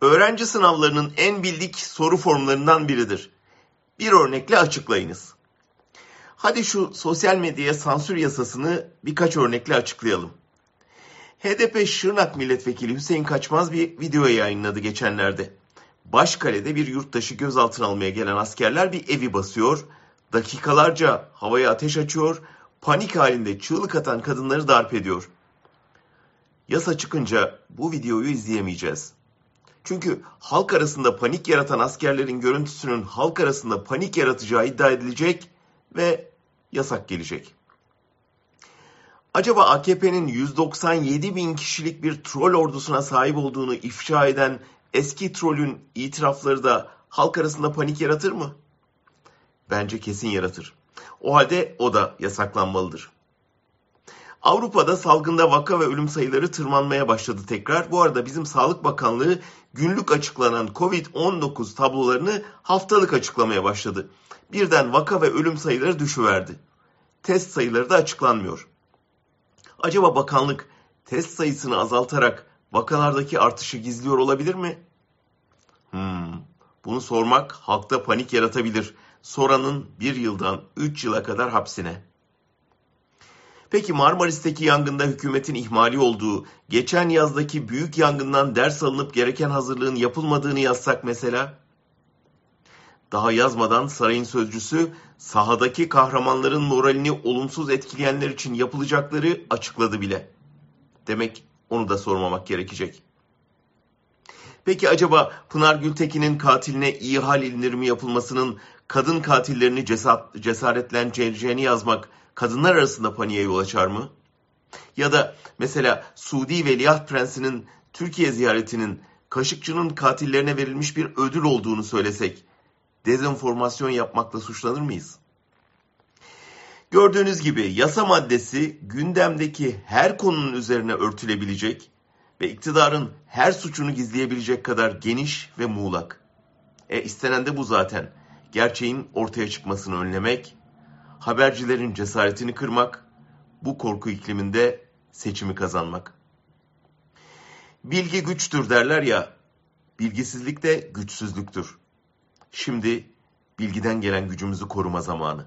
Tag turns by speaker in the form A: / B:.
A: öğrenci sınavlarının en bildik soru formlarından biridir. Bir örnekle açıklayınız. Hadi şu sosyal medyaya sansür yasasını birkaç örnekle açıklayalım. HDP Şırnak Milletvekili Hüseyin Kaçmaz bir video yayınladı geçenlerde. Başkale'de bir yurttaşı gözaltına almaya gelen askerler bir evi basıyor, dakikalarca havaya ateş açıyor, panik halinde çığlık atan kadınları darp ediyor. Yasa çıkınca bu videoyu izleyemeyeceğiz. Çünkü halk arasında panik yaratan askerlerin görüntüsünün halk arasında panik yaratacağı iddia edilecek ve yasak gelecek. Acaba AKP'nin 197 bin kişilik bir troll ordusuna sahip olduğunu ifşa eden eski trollün itirafları da halk arasında panik yaratır mı? Bence kesin yaratır. O halde o da yasaklanmalıdır. Avrupa'da salgında vaka ve ölüm sayıları tırmanmaya başladı tekrar. Bu arada bizim Sağlık Bakanlığı günlük açıklanan Covid-19 tablolarını haftalık açıklamaya başladı. Birden vaka ve ölüm sayıları düşüverdi. Test sayıları da açıklanmıyor. Acaba bakanlık test sayısını azaltarak vakalardaki artışı gizliyor olabilir mi? Hmm, bunu sormak halkta panik yaratabilir. Soranın bir yıldan üç yıla kadar hapsine. Peki Marmaris'teki yangında hükümetin ihmali olduğu, geçen yazdaki büyük yangından ders alınıp gereken hazırlığın yapılmadığını yazsak mesela? Daha yazmadan sarayın sözcüsü sahadaki kahramanların moralini olumsuz etkileyenler için yapılacakları açıkladı bile. Demek onu da sormamak gerekecek. Peki acaba Pınar Gültekin'in katiline iyi hal indirimi yapılmasının kadın katillerini cesaretleneceğini yazmak kadınlar arasında paniğe yol açar mı? Ya da mesela Suudi Veliaht Prensi'nin Türkiye ziyaretinin Kaşıkçı'nın katillerine verilmiş bir ödül olduğunu söylesek, dezenformasyon yapmakla suçlanır mıyız? Gördüğünüz gibi yasa maddesi gündemdeki her konunun üzerine örtülebilecek ve iktidarın her suçunu gizleyebilecek kadar geniş ve muğlak. E istenen de bu zaten. Gerçeğin ortaya çıkmasını önlemek, habercilerin cesaretini kırmak, bu korku ikliminde seçimi kazanmak. Bilgi güçtür derler ya, bilgisizlik de güçsüzlüktür. Şimdi bilgiden gelen gücümüzü koruma zamanı.